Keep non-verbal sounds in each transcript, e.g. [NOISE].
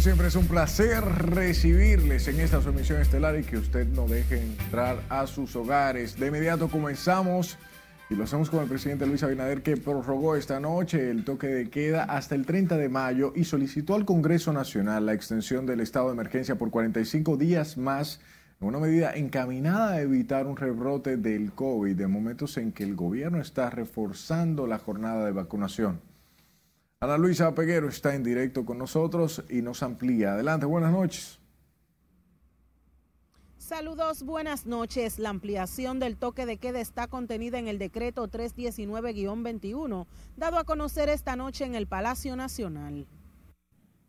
siempre es un placer recibirles en esta sumisión estelar y que usted no deje entrar a sus hogares. De inmediato comenzamos y lo hacemos con el presidente Luis Abinader que prorrogó esta noche el toque de queda hasta el 30 de mayo y solicitó al Congreso Nacional la extensión del estado de emergencia por 45 días más una medida encaminada a evitar un rebrote del COVID de momentos en que el gobierno está reforzando la jornada de vacunación. Ana Luisa Peguero está en directo con nosotros y nos amplía. Adelante, buenas noches. Saludos, buenas noches. La ampliación del toque de queda está contenida en el decreto 319-21, dado a conocer esta noche en el Palacio Nacional.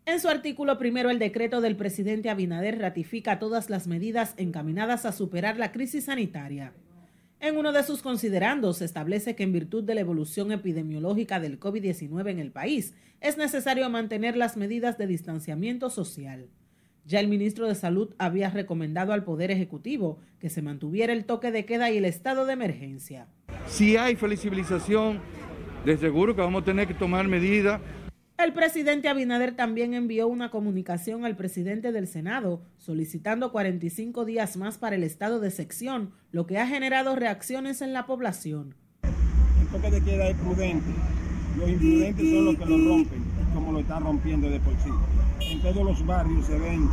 En su artículo primero, el decreto del presidente Abinader ratifica todas las medidas encaminadas a superar la crisis sanitaria. En uno de sus considerandos establece que en virtud de la evolución epidemiológica del COVID-19 en el país, es necesario mantener las medidas de distanciamiento social. Ya el ministro de Salud había recomendado al Poder Ejecutivo que se mantuviera el toque de queda y el estado de emergencia. Si hay flexibilización, de seguro que vamos a tener que tomar medidas el presidente Abinader también envió una comunicación al presidente del Senado solicitando 45 días más para el estado de sección, lo que ha generado reacciones en la población. El toque de queda es prudente. Los imprudentes son los que lo rompen, como lo están rompiendo de por sí. En todos los barrios se ven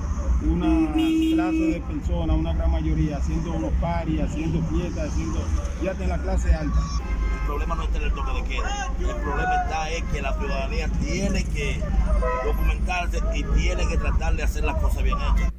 una clase de personas, una gran mayoría, haciendo unos paris, haciendo fiestas, haciendo ya de la clase alta problema no está en el toque de queda. El problema está es que la ciudadanía tiene que documentarse y tiene que tratar de hacer las cosas bien hechas.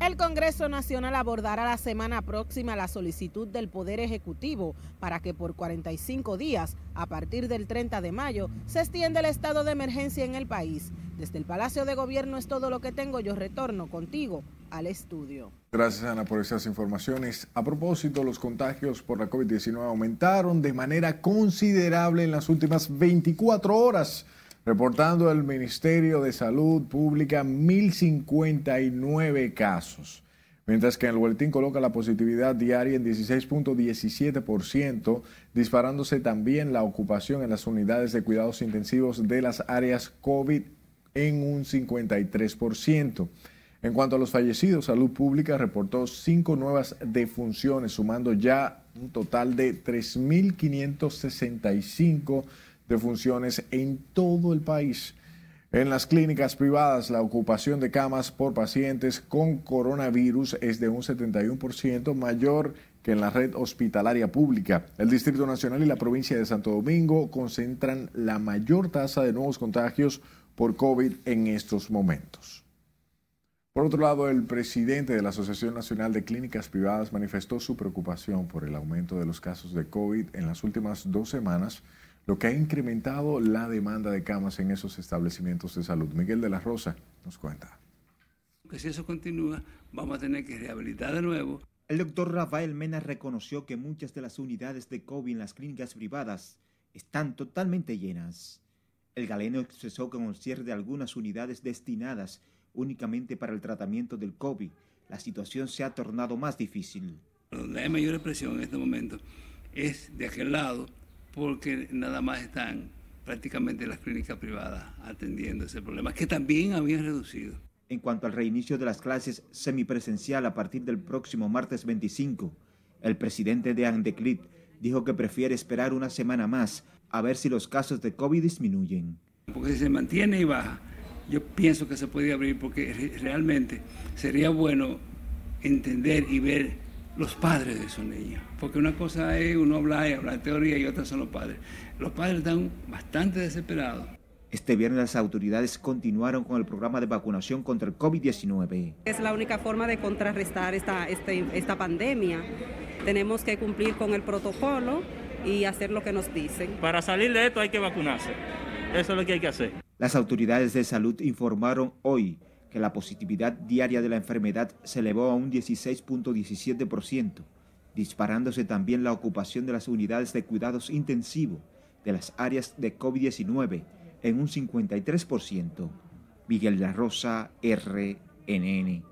El Congreso Nacional abordará la semana próxima la solicitud del Poder Ejecutivo para que por 45 días, a partir del 30 de mayo, se extienda el estado de emergencia en el país. Desde el Palacio de Gobierno es todo lo que tengo. Yo retorno contigo al estudio. Gracias Ana por esas informaciones. A propósito, los contagios por la COVID-19 aumentaron de manera considerable en las últimas 24 horas reportando el Ministerio de Salud Pública 1.059 casos, mientras que el boletín coloca la positividad diaria en 16.17%, disparándose también la ocupación en las unidades de cuidados intensivos de las áreas COVID en un 53%. En cuanto a los fallecidos, Salud Pública reportó cinco nuevas defunciones, sumando ya un total de 3.565 de funciones en todo el país. En las clínicas privadas, la ocupación de camas por pacientes con coronavirus es de un 71% mayor que en la red hospitalaria pública. El Distrito Nacional y la provincia de Santo Domingo concentran la mayor tasa de nuevos contagios por COVID en estos momentos. Por otro lado, el presidente de la Asociación Nacional de Clínicas Privadas manifestó su preocupación por el aumento de los casos de COVID en las últimas dos semanas lo que ha incrementado la demanda de camas en esos establecimientos de salud. Miguel de la Rosa nos cuenta. Que si eso continúa, vamos a tener que rehabilitar de nuevo. El doctor Rafael Mena reconoció que muchas de las unidades de COVID en las clínicas privadas están totalmente llenas. El galeno expresó que con el cierre de algunas unidades destinadas únicamente para el tratamiento del COVID, la situación se ha tornado más difícil. Donde hay mayor presión en este momento es de aquel lado porque nada más están prácticamente las clínicas privadas atendiendo ese problema, que también habían reducido. En cuanto al reinicio de las clases semipresencial a partir del próximo martes 25, el presidente de Andeclit dijo que prefiere esperar una semana más a ver si los casos de COVID disminuyen. Porque si se mantiene y baja, yo pienso que se puede abrir porque realmente sería bueno entender y ver los padres de esos niños. Porque una cosa es uno hablar y hablar de teoría y otra son los padres. Los padres están bastante desesperados. Este viernes las autoridades continuaron con el programa de vacunación contra el COVID-19. Es la única forma de contrarrestar esta, este, esta pandemia. Tenemos que cumplir con el protocolo y hacer lo que nos dicen. Para salir de esto hay que vacunarse. Eso es lo que hay que hacer. Las autoridades de salud informaron hoy que la positividad diaria de la enfermedad se elevó a un 16.17%, disparándose también la ocupación de las unidades de cuidados intensivos de las áreas de COVID-19 en un 53%. Miguel la Rosa, RNN.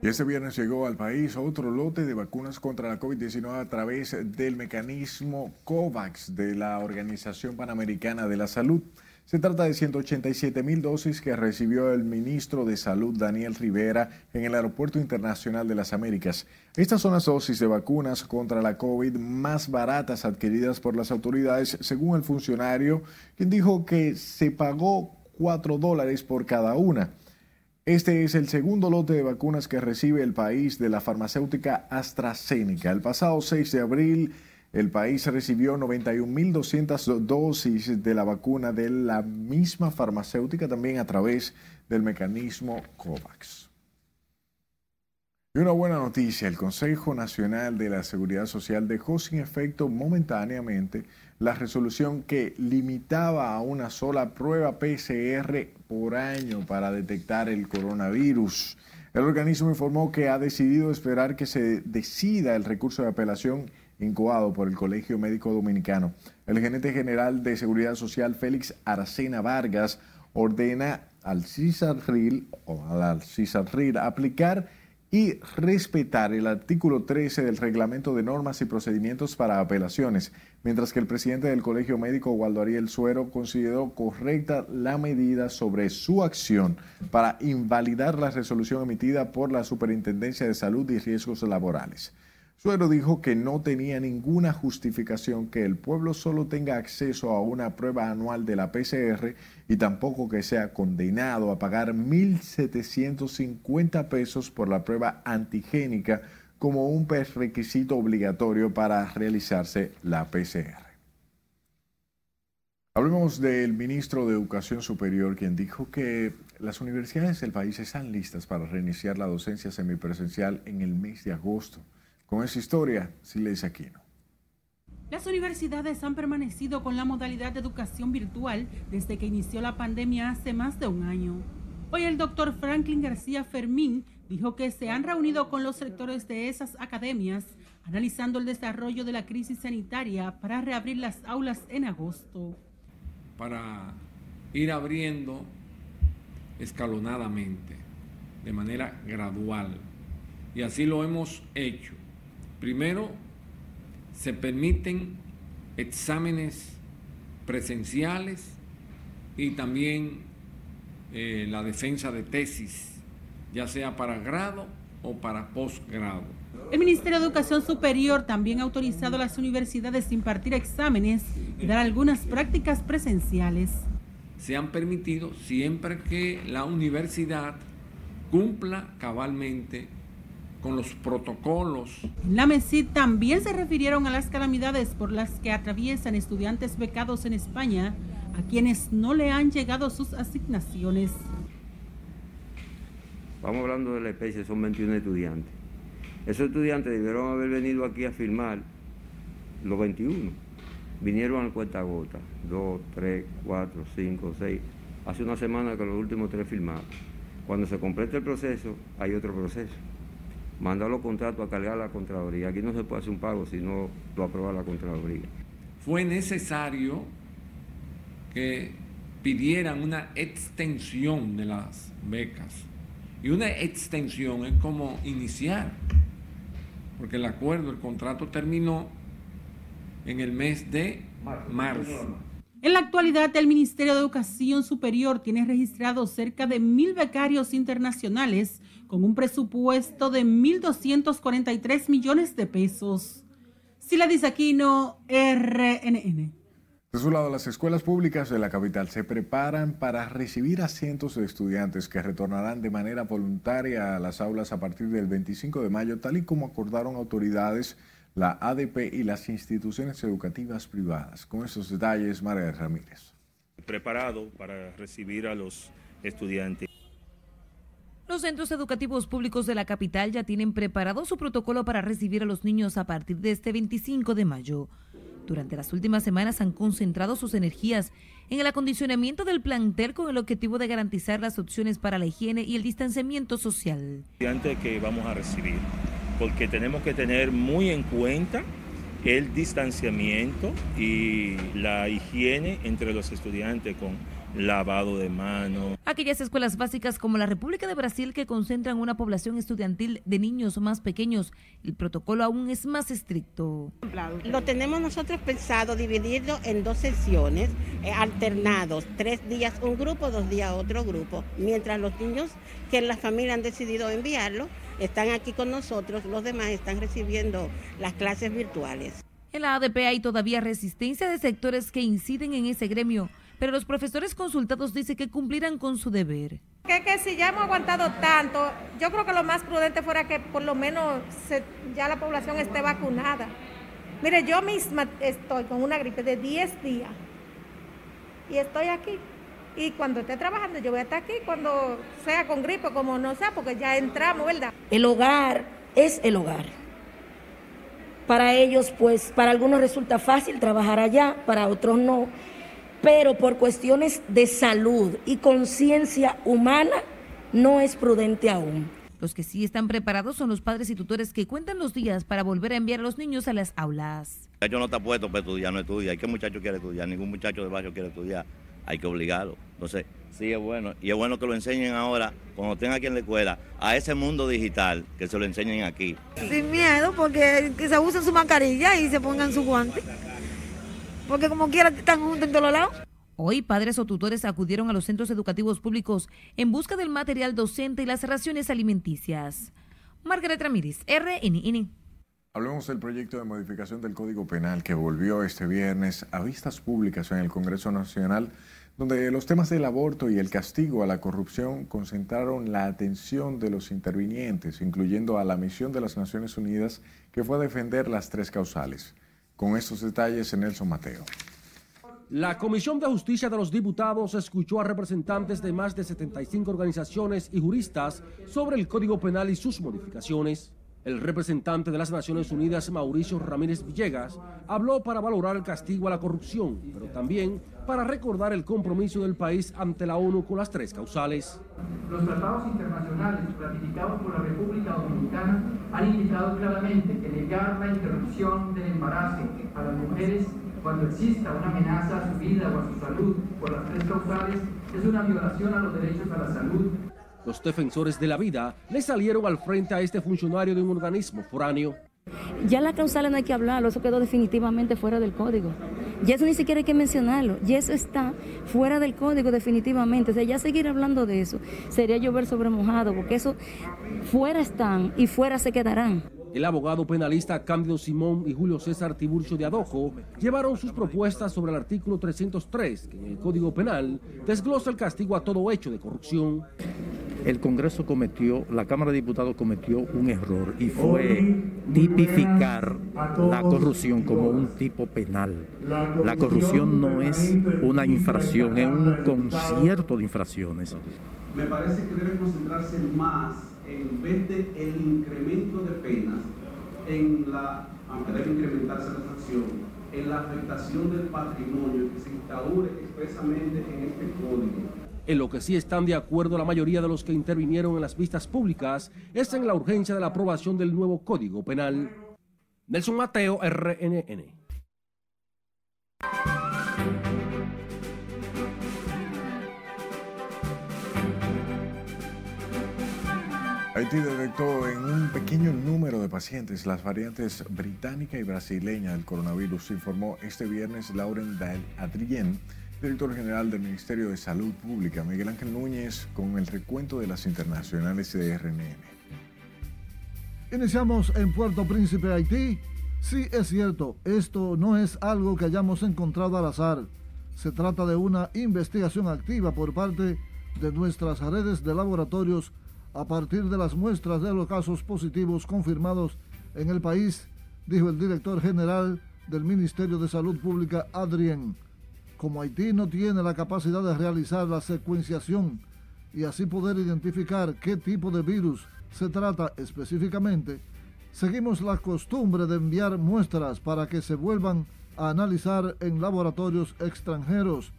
Este viernes llegó al país otro lote de vacunas contra la COVID-19 a través del mecanismo COVAX de la Organización Panamericana de la Salud. Se trata de 187 mil dosis que recibió el ministro de Salud Daniel Rivera en el Aeropuerto Internacional de las Américas. Estas son las dosis de vacunas contra la COVID más baratas adquiridas por las autoridades, según el funcionario, quien dijo que se pagó 4 dólares por cada una. Este es el segundo lote de vacunas que recibe el país de la farmacéutica AstraZeneca. El pasado 6 de abril, el país recibió 91.200 dosis de la vacuna de la misma farmacéutica también a través del mecanismo COVAX. Y una buena noticia, el Consejo Nacional de la Seguridad Social dejó sin efecto momentáneamente la resolución que limitaba a una sola prueba PCR por año para detectar el coronavirus. El organismo informó que ha decidido esperar que se decida el recurso de apelación incoado por el Colegio Médico Dominicano. El gerente general de Seguridad Social, Félix Aracena Vargas, ordena al CISARRIL o al CISARRIL aplicar y respetar el artículo 13 del reglamento de normas y procedimientos para apelaciones, mientras que el presidente del Colegio Médico, Waldo Ariel Suero, consideró correcta la medida sobre su acción para invalidar la resolución emitida por la Superintendencia de Salud y Riesgos Laborales. Suero dijo que no tenía ninguna justificación que el pueblo solo tenga acceso a una prueba anual de la PCR y tampoco que sea condenado a pagar 1.750 pesos por la prueba antigénica como un requisito obligatorio para realizarse la PCR. Hablemos del ministro de Educación Superior, quien dijo que las universidades del país están listas para reiniciar la docencia semipresencial en el mes de agosto. Con esa historia, Silesia Aquino. Las universidades han permanecido con la modalidad de educación virtual desde que inició la pandemia hace más de un año. Hoy el doctor Franklin García Fermín dijo que se han reunido con los sectores de esas academias analizando el desarrollo de la crisis sanitaria para reabrir las aulas en agosto. Para ir abriendo escalonadamente, de manera gradual. Y así lo hemos hecho. Primero, se permiten exámenes presenciales y también eh, la defensa de tesis, ya sea para grado o para posgrado. El Ministerio de Educación Superior también ha autorizado a las universidades a impartir exámenes y dar algunas prácticas presenciales. Se han permitido siempre que la universidad cumpla cabalmente con los protocolos. En la MESID también se refirieron a las calamidades por las que atraviesan estudiantes becados en España, a quienes no le han llegado sus asignaciones. Vamos hablando de la especie, son 21 estudiantes. Esos estudiantes debieron haber venido aquí a firmar los 21. Vinieron al cuenta gota, 2, 3, 4, 5, 6. Hace una semana que los últimos tres firmaron. Cuando se complete el proceso, hay otro proceso mandar los contratos a cargar la Contraloría. Aquí no se puede hacer un pago si no lo aprueba la Contraloría. Fue necesario que pidieran una extensión de las becas. Y una extensión es como iniciar, porque el acuerdo, el contrato terminó en el mes de marzo. En la actualidad, el Ministerio de Educación Superior tiene registrado cerca de mil becarios internacionales con un presupuesto de 1.243 millones de pesos. Sila Aquino, RNN. De su lado, las escuelas públicas de la capital se preparan para recibir a cientos de estudiantes que retornarán de manera voluntaria a las aulas a partir del 25 de mayo, tal y como acordaron autoridades, la ADP y las instituciones educativas privadas. Con esos detalles, María Ramírez. Preparado para recibir a los estudiantes. Los centros educativos públicos de la capital ya tienen preparado su protocolo para recibir a los niños a partir de este 25 de mayo. Durante las últimas semanas han concentrado sus energías en el acondicionamiento del plantel con el objetivo de garantizar las opciones para la higiene y el distanciamiento social. Estudiantes que vamos a recibir, porque tenemos que tener muy en cuenta el distanciamiento y la higiene entre los estudiantes con lavado de manos. Aquellas escuelas básicas como la República de Brasil que concentran una población estudiantil de niños más pequeños, el protocolo aún es más estricto. Lo tenemos nosotros pensado dividirlo en dos sesiones eh, alternados, tres días un grupo, dos días otro grupo, mientras los niños que la familia han decidido enviarlo están aquí con nosotros, los demás están recibiendo las clases virtuales. En la ADP hay todavía resistencia de sectores que inciden en ese gremio pero los profesores consultados dicen que cumplirán con su deber. Que, que si ya hemos aguantado tanto, yo creo que lo más prudente fuera que por lo menos ya la población esté vacunada. Mire, yo misma estoy con una gripe de 10 días y estoy aquí. Y cuando esté trabajando, yo voy a estar aquí cuando sea con gripe, como no sea, porque ya entramos, ¿verdad? El hogar es el hogar. Para ellos, pues, para algunos resulta fácil trabajar allá, para otros no pero por cuestiones de salud y conciencia humana no es prudente aún. Los que sí están preparados son los padres y tutores que cuentan los días para volver a enviar a los niños a las aulas. El muchacho no está puesto para estudiar, no estudia. ¿Y qué muchacho quiere estudiar? Ningún muchacho de barrio quiere estudiar. Hay que obligarlo. Entonces, sí es bueno. Y es bueno que lo enseñen ahora, cuando estén aquí en la escuela, a ese mundo digital, que se lo enseñen aquí. Sin miedo, porque se usen su mascarilla y se pongan su guante porque como quiera están juntos en todos lados. Hoy padres o tutores acudieron a los centros educativos públicos en busca del material docente y las raciones alimenticias. Margaret Ramírez, RNN. Hablemos del proyecto de modificación del Código Penal que volvió este viernes a vistas públicas en el Congreso Nacional, donde los temas del aborto y el castigo a la corrupción concentraron la atención de los intervinientes, incluyendo a la misión de las Naciones Unidas que fue a defender las tres causales. Con estos detalles, Nelson Mateo. La Comisión de Justicia de los Diputados escuchó a representantes de más de 75 organizaciones y juristas sobre el Código Penal y sus modificaciones. El representante de las Naciones Unidas, Mauricio Ramírez Villegas, habló para valorar el castigo a la corrupción, pero también para recordar el compromiso del país ante la ONU con las tres causales. Los tratados internacionales ratificados por la República Dominicana han indicado claramente que negar la interrupción del embarazo a las mujeres cuando exista una amenaza a su vida o a su salud por las tres causales es una violación a los derechos a la salud los defensores de la vida le salieron al frente a este funcionario de un organismo foráneo. Ya la causal no hay que hablarlo, eso quedó definitivamente fuera del código. Y eso ni siquiera hay que mencionarlo, y eso está fuera del código definitivamente. O sea, ya seguir hablando de eso sería llover sobre mojado, porque eso fuera están y fuera se quedarán. El abogado penalista Cándido Simón y Julio César Tiburcio de Adojo llevaron sus propuestas sobre el artículo 303, que en el Código Penal desglosa el castigo a todo hecho de corrupción el Congreso cometió, la Cámara de Diputados cometió un error y fue tipificar la corrupción como un tipo penal. La corrupción no es una infracción, es un concierto de infracciones. Me parece que debe concentrarse más en vez de el incremento de penas, en la, aunque debe incrementarse la sanción, en la afectación del patrimonio que se instaure expresamente en este código en lo que sí están de acuerdo la mayoría de los que intervinieron en las vistas públicas es en la urgencia de la aprobación del nuevo Código Penal. Nelson Mateo, RNN. Haití detectó en un pequeño número de pacientes las variantes británica y brasileña del coronavirus, informó este viernes Lauren Adrien, Director General del Ministerio de Salud Pública, Miguel Ángel Núñez, con el recuento de las internacionales de RNN. Iniciamos en Puerto Príncipe, Haití. Sí, es cierto, esto no es algo que hayamos encontrado al azar. Se trata de una investigación activa por parte de nuestras redes de laboratorios a partir de las muestras de los casos positivos confirmados en el país, dijo el director general del Ministerio de Salud Pública, Adrien como Haití no tiene la capacidad de realizar la secuenciación y así poder identificar qué tipo de virus se trata específicamente, seguimos la costumbre de enviar muestras para que se vuelvan a analizar en laboratorios extranjeros.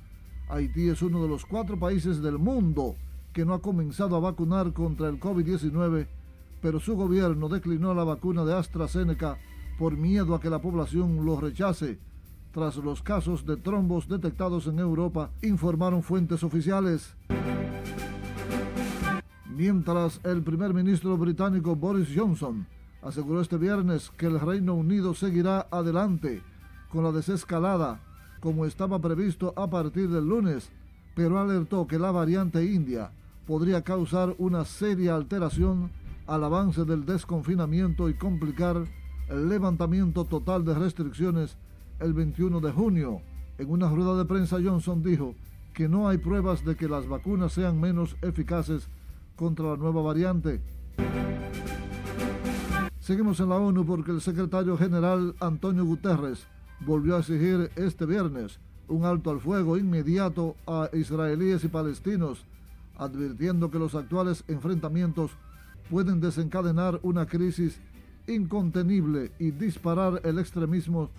Haití es uno de los cuatro países del mundo que no ha comenzado a vacunar contra el COVID-19, pero su gobierno declinó la vacuna de AstraZeneca por miedo a que la población lo rechace tras los casos de trombos detectados en Europa, informaron fuentes oficiales. Mientras el primer ministro británico Boris Johnson aseguró este viernes que el Reino Unido seguirá adelante con la desescalada como estaba previsto a partir del lunes, pero alertó que la variante india podría causar una seria alteración al avance del desconfinamiento y complicar el levantamiento total de restricciones el 21 de junio. En una rueda de prensa Johnson dijo que no hay pruebas de que las vacunas sean menos eficaces contra la nueva variante. Seguimos en la ONU porque el secretario general Antonio Guterres volvió a exigir este viernes un alto al fuego inmediato a israelíes y palestinos, advirtiendo que los actuales enfrentamientos pueden desencadenar una crisis incontenible y disparar el extremismo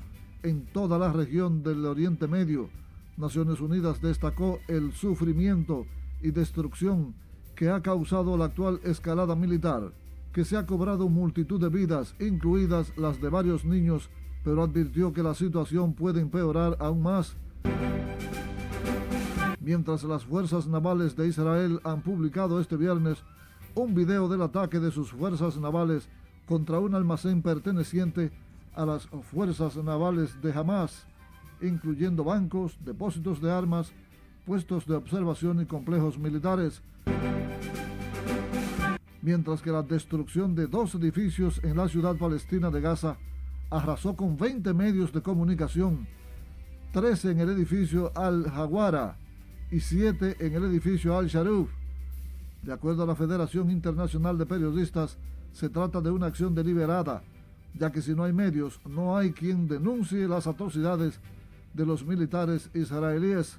en toda la región del Oriente Medio. Naciones Unidas destacó el sufrimiento y destrucción que ha causado la actual escalada militar, que se ha cobrado multitud de vidas, incluidas las de varios niños, pero advirtió que la situación puede empeorar aún más. Mientras las fuerzas navales de Israel han publicado este viernes un video del ataque de sus fuerzas navales contra un almacén perteneciente a las fuerzas navales de Hamas, incluyendo bancos, depósitos de armas, puestos de observación y complejos militares. Mientras que la destrucción de dos edificios en la ciudad palestina de Gaza arrasó con 20 medios de comunicación, 13 en el edificio Al-Hawara y 7 en el edificio Al-Sharuf. De acuerdo a la Federación Internacional de Periodistas, se trata de una acción deliberada, ya que si no hay medios, no hay quien denuncie las atrocidades de los militares israelíes.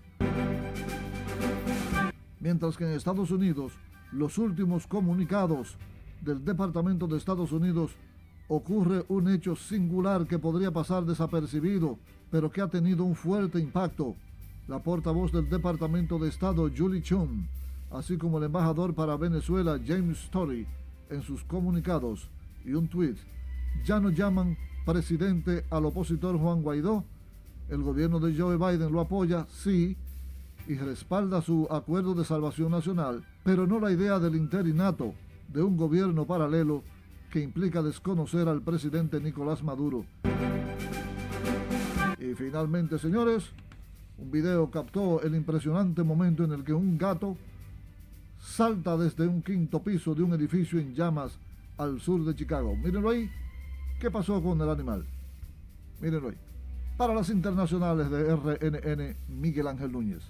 Mientras que en Estados Unidos, los últimos comunicados del Departamento de Estados Unidos ocurre un hecho singular que podría pasar desapercibido, pero que ha tenido un fuerte impacto. La portavoz del Departamento de Estado, Julie Chung, así como el embajador para Venezuela, James Story, en sus comunicados y un tuit, ya no llaman presidente al opositor Juan Guaidó. El gobierno de Joe Biden lo apoya, sí, y respalda su acuerdo de salvación nacional, pero no la idea del interinato de un gobierno paralelo que implica desconocer al presidente Nicolás Maduro. Y finalmente, señores, un video captó el impresionante momento en el que un gato salta desde un quinto piso de un edificio en llamas al sur de Chicago. Mírenlo ahí. ¿Qué pasó con el animal? Mírenlo ahí. Para las internacionales de RNN, Miguel Ángel Núñez.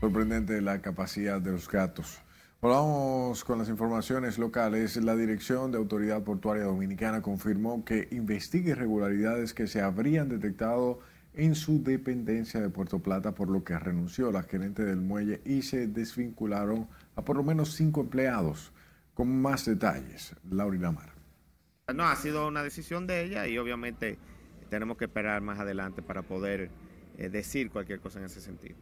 Sorprendente la capacidad de los gatos. Volvamos con las informaciones locales. La Dirección de Autoridad Portuaria Dominicana confirmó que investiga irregularidades que se habrían detectado en su dependencia de Puerto Plata, por lo que renunció la gerente del muelle y se desvincularon a por lo menos cinco empleados. Con más detalles, Laurina Mar. No, ha sido una decisión de ella y obviamente tenemos que esperar más adelante para poder eh, decir cualquier cosa en ese sentido.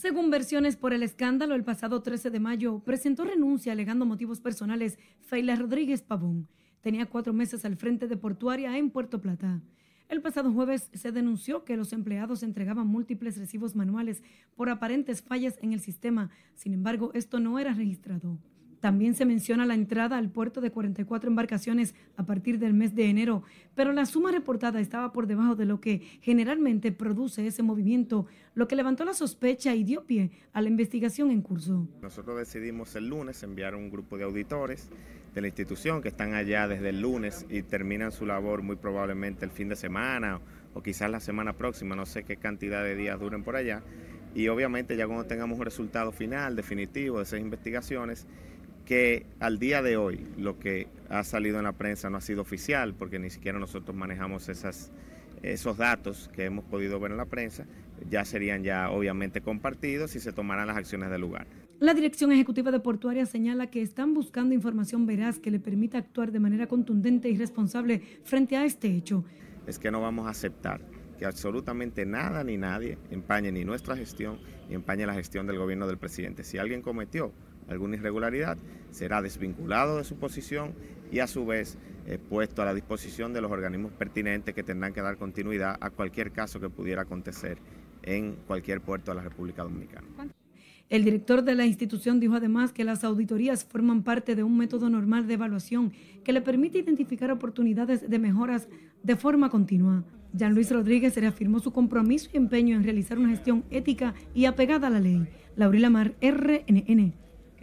Según versiones por el escándalo, el pasado 13 de mayo presentó renuncia alegando motivos personales Feila Rodríguez Pavón. Tenía cuatro meses al frente de Portuaria en Puerto Plata. El pasado jueves se denunció que los empleados entregaban múltiples recibos manuales por aparentes fallas en el sistema. Sin embargo, esto no era registrado. También se menciona la entrada al puerto de 44 embarcaciones a partir del mes de enero, pero la suma reportada estaba por debajo de lo que generalmente produce ese movimiento, lo que levantó la sospecha y dio pie a la investigación en curso. Nosotros decidimos el lunes enviar un grupo de auditores de la institución que están allá desde el lunes y terminan su labor muy probablemente el fin de semana o quizás la semana próxima, no sé qué cantidad de días duren por allá. Y obviamente ya cuando tengamos un resultado final, definitivo de esas investigaciones, que al día de hoy lo que ha salido en la prensa no ha sido oficial, porque ni siquiera nosotros manejamos esas, esos datos que hemos podido ver en la prensa, ya serían ya obviamente compartidos y se tomarán las acciones del lugar. La Dirección Ejecutiva de Portuaria señala que están buscando información veraz que le permita actuar de manera contundente y responsable frente a este hecho. Es que no vamos a aceptar que absolutamente nada ni nadie empañe ni nuestra gestión ni empañe la gestión del gobierno del presidente. Si alguien cometió alguna irregularidad, será desvinculado de su posición y a su vez eh, puesto a la disposición de los organismos pertinentes que tendrán que dar continuidad a cualquier caso que pudiera acontecer en cualquier puerto de la República Dominicana. El director de la institución dijo además que las auditorías forman parte de un método normal de evaluación que le permite identificar oportunidades de mejoras de forma continua. Jean Luis Rodríguez reafirmó su compromiso y empeño en realizar una gestión ética y apegada a la ley. Laurila Mar, RNN.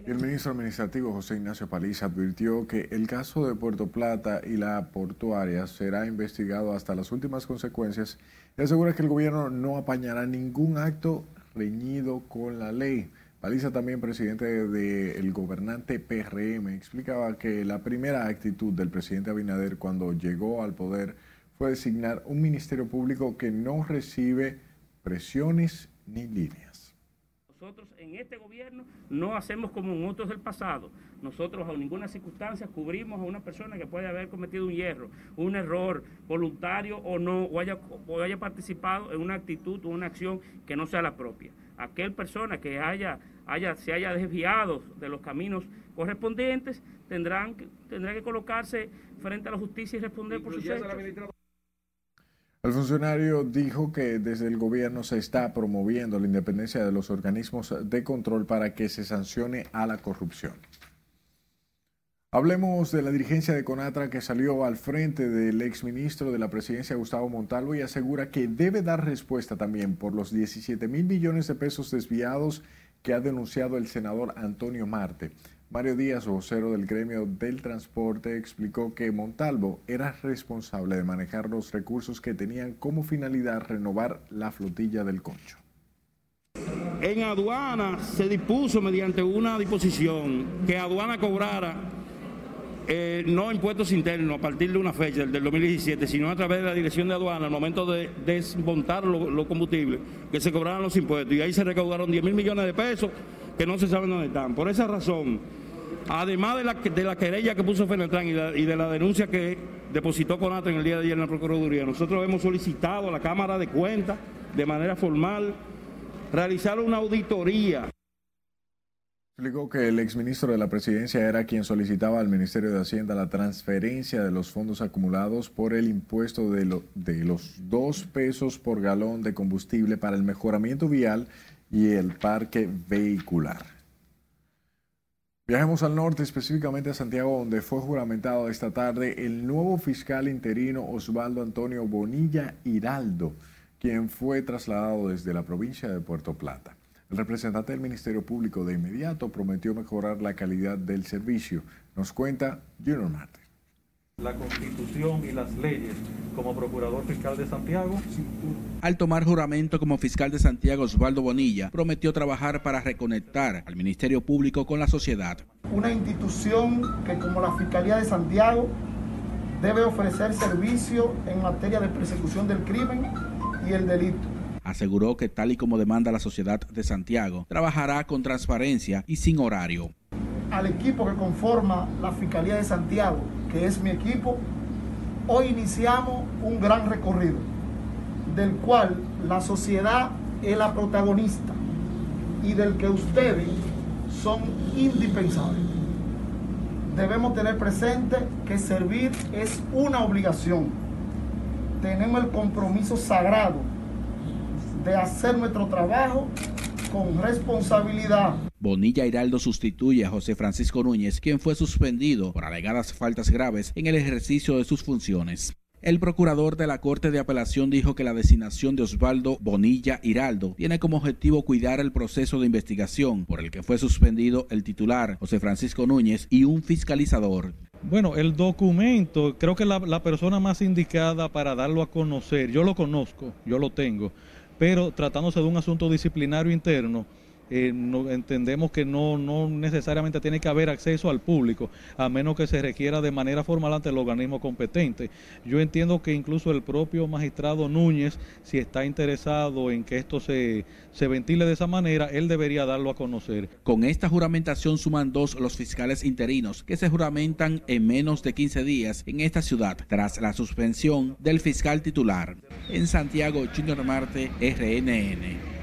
El ministro administrativo José Ignacio Paliza advirtió que el caso de Puerto Plata y la portuaria será investigado hasta las últimas consecuencias y asegura que el gobierno no apañará ningún acto reñido con la ley. Paliza, también presidente del gobernante PRM, explicaba que la primera actitud del presidente Abinader cuando llegó al poder fue designar un ministerio público que no recibe presiones ni líneas. Nosotros en este gobierno no hacemos como en otros del pasado. Nosotros bajo ninguna circunstancia cubrimos a una persona que puede haber cometido un hierro, un error voluntario o no, o haya, o haya participado en una actitud o una acción que no sea la propia. Aquel persona que haya, haya, se haya desviado de los caminos correspondientes tendrán, tendrán que colocarse frente a la justicia y responder por sus hechos. El funcionario dijo que desde el gobierno se está promoviendo la independencia de los organismos de control para que se sancione a la corrupción. Hablemos de la dirigencia de Conatra que salió al frente del exministro de la presidencia Gustavo Montalvo y asegura que debe dar respuesta también por los 17 mil millones de pesos desviados que ha denunciado el senador Antonio Marte. Mario Díaz, vocero del gremio del transporte, explicó que Montalvo era responsable de manejar los recursos que tenían como finalidad renovar la flotilla del concho. En aduana se dispuso mediante una disposición que aduana cobrara eh, no impuestos internos a partir de una fecha, del 2017, sino a través de la dirección de aduana al momento de desmontar los combustibles, que se cobraran los impuestos. Y ahí se recaudaron 10 mil millones de pesos que no se saben dónde están. Por esa razón, además de la, querella que puso Feneltrán y, de la denuncia que depositó Conatra en el día de ayer en la Procuraduría, nosotros hemos solicitado a la Cámara de Cuentas de manera formal realizar una auditoría Explicó que el exministro de la presidencia era quien solicitaba al Ministerio de Hacienda la transferencia de los fondos acumulados por el impuesto de los dos pesos por galón de combustible para el mejoramiento vial y el parque vehicular. Viajemos al norte, específicamente a Santiago, donde fue juramentado esta tarde el nuevo fiscal interino Osvaldo Antonio Bonilla Hiraldo, quien fue trasladado desde la provincia de Puerto Plata. El representante del Ministerio Público de inmediato prometió mejorar la calidad del servicio. Nos cuenta Junior Marte. La Constitución y las leyes como Procurador Fiscal de Santiago. Al tomar juramento como fiscal de Santiago, Osvaldo Bonilla prometió trabajar para reconectar al Ministerio Público con la sociedad. Una institución que como la Fiscalía de Santiago debe ofrecer servicio en materia de persecución del crimen y el delito aseguró que tal y como demanda la sociedad de Santiago, trabajará con transparencia y sin horario. Al equipo que conforma la Fiscalía de Santiago, que es mi equipo, hoy iniciamos un gran recorrido, del cual la sociedad es la protagonista y del que ustedes son indispensables. Debemos tener presente que servir es una obligación. Tenemos el compromiso sagrado de hacer nuestro trabajo con responsabilidad. Bonilla Hiraldo sustituye a José Francisco Núñez, quien fue suspendido por alegadas faltas graves en el ejercicio de sus funciones. El procurador de la Corte de Apelación dijo que la designación de Osvaldo Bonilla Hiraldo tiene como objetivo cuidar el proceso de investigación por el que fue suspendido el titular José Francisco Núñez y un fiscalizador. Bueno, el documento, creo que la, la persona más indicada para darlo a conocer, yo lo conozco, yo lo tengo, pero tratándose de un asunto disciplinario interno, eh, entendemos que no, no necesariamente tiene que haber acceso al público, a menos que se requiera de manera formal ante el organismo competente. Yo entiendo que incluso el propio magistrado Núñez, si está interesado en que esto se, se ventile de esa manera, él debería darlo a conocer. Con esta juramentación suman dos los fiscales interinos que se juramentan en menos de 15 días en esta ciudad, tras la suspensión del fiscal titular. En Santiago, Junior Marte, RNN.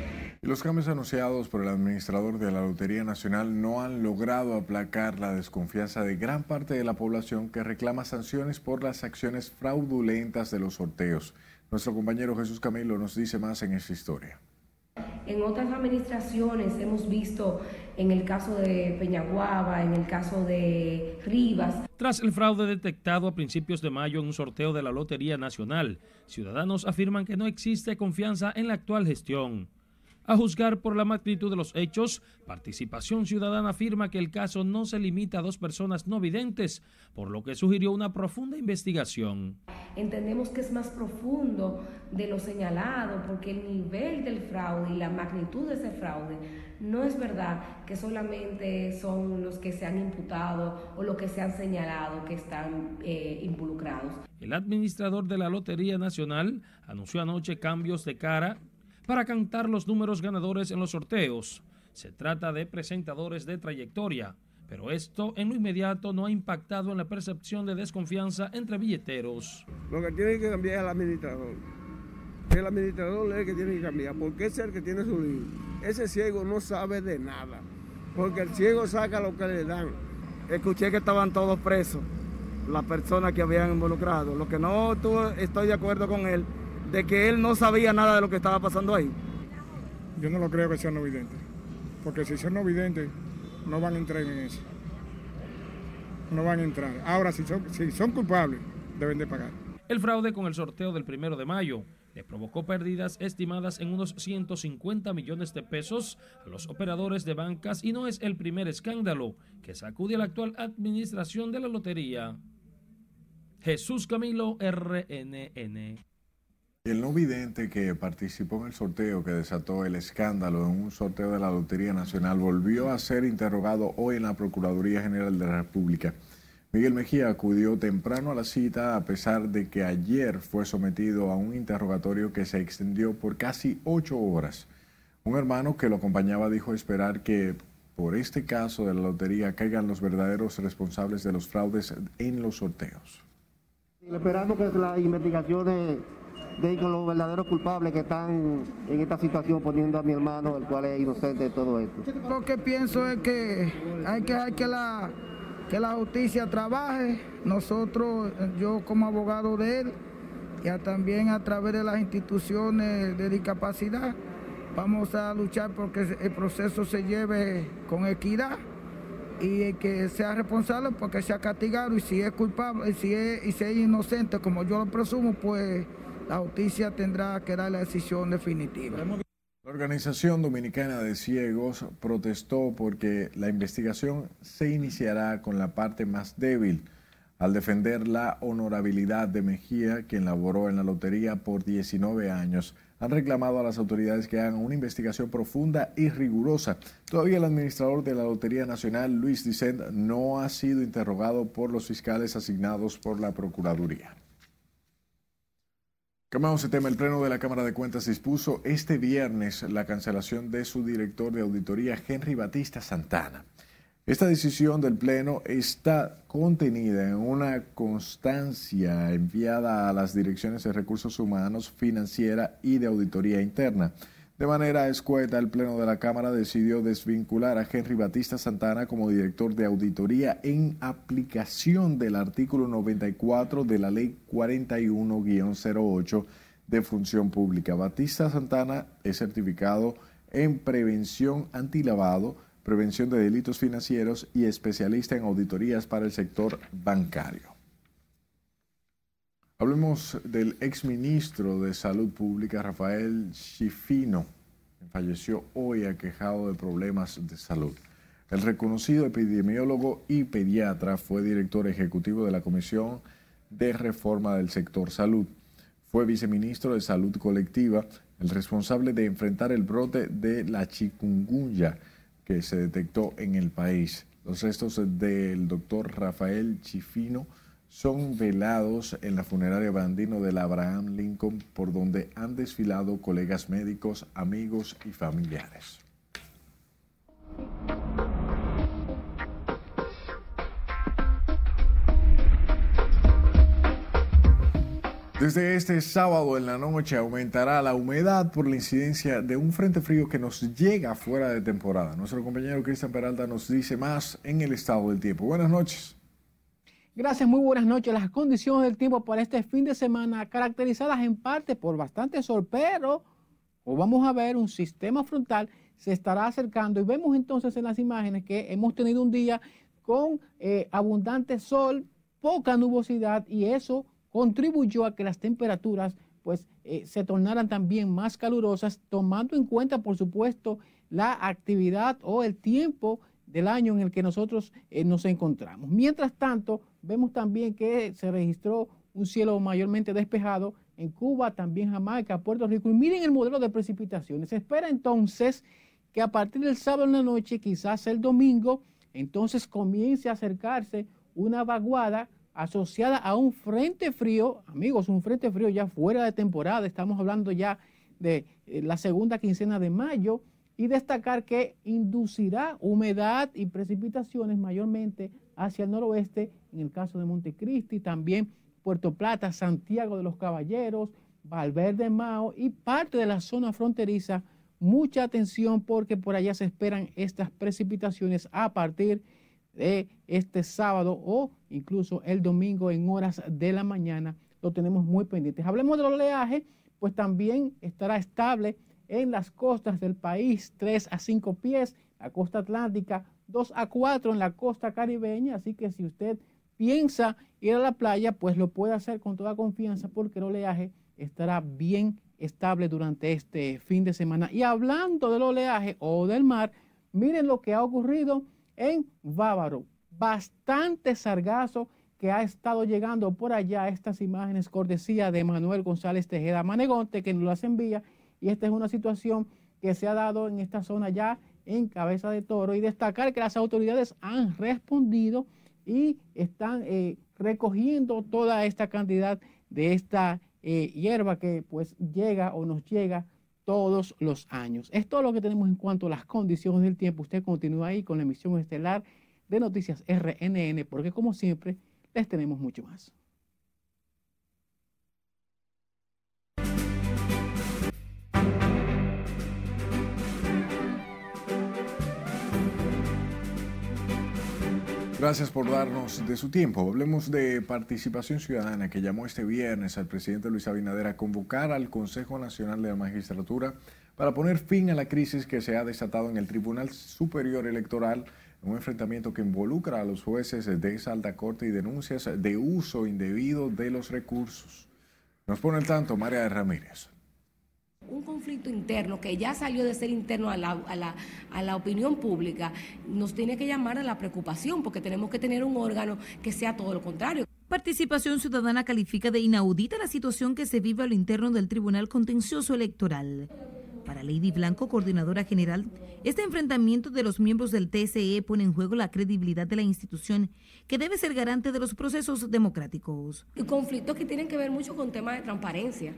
Y los cambios anunciados por el administrador de la Lotería Nacional no han logrado aplacar la desconfianza de gran parte de la población que reclama sanciones por las acciones fraudulentas de los sorteos. Nuestro compañero Jesús Camilo nos dice más en esta historia. En otras administraciones hemos visto en el caso de Peñaguaba, en el caso de Rivas. Tras el fraude detectado a principios de mayo en un sorteo de la Lotería Nacional, ciudadanos afirman que no existe confianza en la actual gestión. A juzgar por la magnitud de los hechos, Participación Ciudadana afirma que el caso no se limita a dos personas no videntes, por lo que sugirió una profunda investigación. Entendemos que es más profundo de lo señalado, porque el nivel del fraude y la magnitud de ese fraude no es verdad que solamente son los que se han imputado o los que se han señalado que están eh, involucrados. El administrador de la Lotería Nacional anunció anoche cambios de cara para cantar los números ganadores en los sorteos. Se trata de presentadores de trayectoria, pero esto en lo inmediato no ha impactado en la percepción de desconfianza entre billeteros. Lo que tiene que cambiar es el administrador. El administrador es el que tiene que cambiar, porque es el que tiene su lío. Ese ciego no sabe de nada, porque el ciego saca lo que le dan. Escuché que estaban todos presos, las personas que habían involucrado. Lo que no estoy de acuerdo con él de que él no sabía nada de lo que estaba pasando ahí? Yo no lo creo que sean no videntes, porque si son no videntes, no van a entrar en eso. No van a entrar. Ahora, si son, si son culpables, deben de pagar. El fraude con el sorteo del primero de mayo le provocó pérdidas estimadas en unos 150 millones de pesos a los operadores de bancas y no es el primer escándalo que sacude a la actual administración de la lotería. Jesús Camilo, RNN. El no vidente que participó en el sorteo que desató el escándalo en un sorteo de la Lotería Nacional volvió a ser interrogado hoy en la Procuraduría General de la República. Miguel Mejía acudió temprano a la cita a pesar de que ayer fue sometido a un interrogatorio que se extendió por casi ocho horas. Un hermano que lo acompañaba dijo esperar que por este caso de la lotería caigan los verdaderos responsables de los fraudes en los sorteos. Esperando que las investigaciones de con los verdaderos culpables que están en esta situación poniendo a mi hermano, el cual es inocente de todo esto. Lo que pienso es que hay que, hay que, la, que la justicia trabaje. Nosotros, yo como abogado de él, y también a través de las instituciones de discapacidad, vamos a luchar porque el proceso se lleve con equidad y que sea responsable porque sea castigado y si es culpable, si es, y si es inocente como yo lo presumo, pues la justicia tendrá que dar la decisión definitiva. La Organización Dominicana de Ciegos protestó porque la investigación se iniciará con la parte más débil al defender la honorabilidad de Mejía, quien laboró en la lotería por 19 años. Han reclamado a las autoridades que hagan una investigación profunda y rigurosa. Todavía el administrador de la Lotería Nacional, Luis Dicent, no ha sido interrogado por los fiscales asignados por la Procuraduría. Cambiamos el tema. El Pleno de la Cámara de Cuentas dispuso este viernes la cancelación de su director de auditoría, Henry Batista Santana. Esta decisión del Pleno está contenida en una constancia enviada a las direcciones de recursos humanos, financiera y de auditoría interna. De manera escueta, el Pleno de la Cámara decidió desvincular a Henry Batista Santana como director de auditoría en aplicación del artículo 94 de la Ley 41-08 de Función Pública. Batista Santana es certificado en prevención antilavado, prevención de delitos financieros y especialista en auditorías para el sector bancario. Hablemos del exministro de Salud Pública, Rafael Schifino, que falleció hoy aquejado de problemas de salud. El reconocido epidemiólogo y pediatra fue director ejecutivo de la Comisión de Reforma del Sector Salud. Fue viceministro de Salud Colectiva, el responsable de enfrentar el brote de la chikungunya que se detectó en el país. Los restos del doctor Rafael Chifino son velados en la funeraria Bandino del Abraham Lincoln, por donde han desfilado colegas médicos, amigos y familiares. Desde este sábado en la noche aumentará la humedad por la incidencia de un frente frío que nos llega fuera de temporada. Nuestro compañero Cristian Peralta nos dice más en el estado del tiempo. Buenas noches. Gracias, muy buenas noches. Las condiciones del tiempo para este fin de semana caracterizadas en parte por bastante sol, pero o vamos a ver un sistema frontal se estará acercando y vemos entonces en las imágenes que hemos tenido un día con eh, abundante sol, poca nubosidad y eso contribuyó a que las temperaturas pues eh, se tornaran también más calurosas, tomando en cuenta, por supuesto, la actividad o el tiempo del año en el que nosotros eh, nos encontramos. Mientras tanto, vemos también que se registró un cielo mayormente despejado en Cuba, también Jamaica, Puerto Rico. Y miren el modelo de precipitaciones. Se espera entonces que a partir del sábado en la noche, quizás el domingo, entonces comience a acercarse una vaguada asociada a un frente frío, amigos, un frente frío ya fuera de temporada, estamos hablando ya de eh, la segunda quincena de mayo, y destacar que inducirá humedad y precipitaciones mayormente hacia el noroeste, en el caso de Montecristi, también Puerto Plata, Santiago de los Caballeros, Valverde Mao y parte de la zona fronteriza. Mucha atención porque por allá se esperan estas precipitaciones a partir de este sábado o incluso el domingo en horas de la mañana. Lo tenemos muy pendientes. Hablemos del oleaje, pues también estará estable en las costas del país, 3 a 5 pies, la costa atlántica, 2 a 4 en la costa caribeña, así que si usted piensa ir a la playa, pues lo puede hacer con toda confianza porque el oleaje estará bien estable durante este fin de semana. Y hablando del oleaje o del mar, miren lo que ha ocurrido en Bávaro. Bastante sargazo que ha estado llegando por allá. Estas imágenes cortesía de Manuel González Tejeda Manegonte, que nos las envía. Y esta es una situación que se ha dado en esta zona ya en Cabeza de Toro. Y destacar que las autoridades han respondido y están eh, recogiendo toda esta cantidad de esta eh, hierba que pues llega o nos llega todos los años. Es todo lo que tenemos en cuanto a las condiciones del tiempo. Usted continúa ahí con la emisión estelar de Noticias RNN, porque como siempre les tenemos mucho más. Gracias por darnos de su tiempo. Hablemos de participación ciudadana que llamó este viernes al presidente Luis Abinader a convocar al Consejo Nacional de la Magistratura para poner fin a la crisis que se ha desatado en el Tribunal Superior Electoral, un enfrentamiento que involucra a los jueces de esa alta corte y denuncias de uso indebido de los recursos. Nos pone el tanto María Ramírez un conflicto interno que ya salió de ser interno a la, a, la, opinión pública, nos tiene que llamar a la preocupación, porque tenemos que tener un órgano que sea todo lo contrario. Participación Ciudadana califica de inaudita la situación que se vive a lo interno del Tribunal Contencioso Electoral. Para Lady Blanco, coordinadora general, este enfrentamiento de los miembros del TSE pone en juego la credibilidad de la institución, que debe ser garante de los procesos democráticos. Conflictos que tienen que ver mucho con temas de transparencia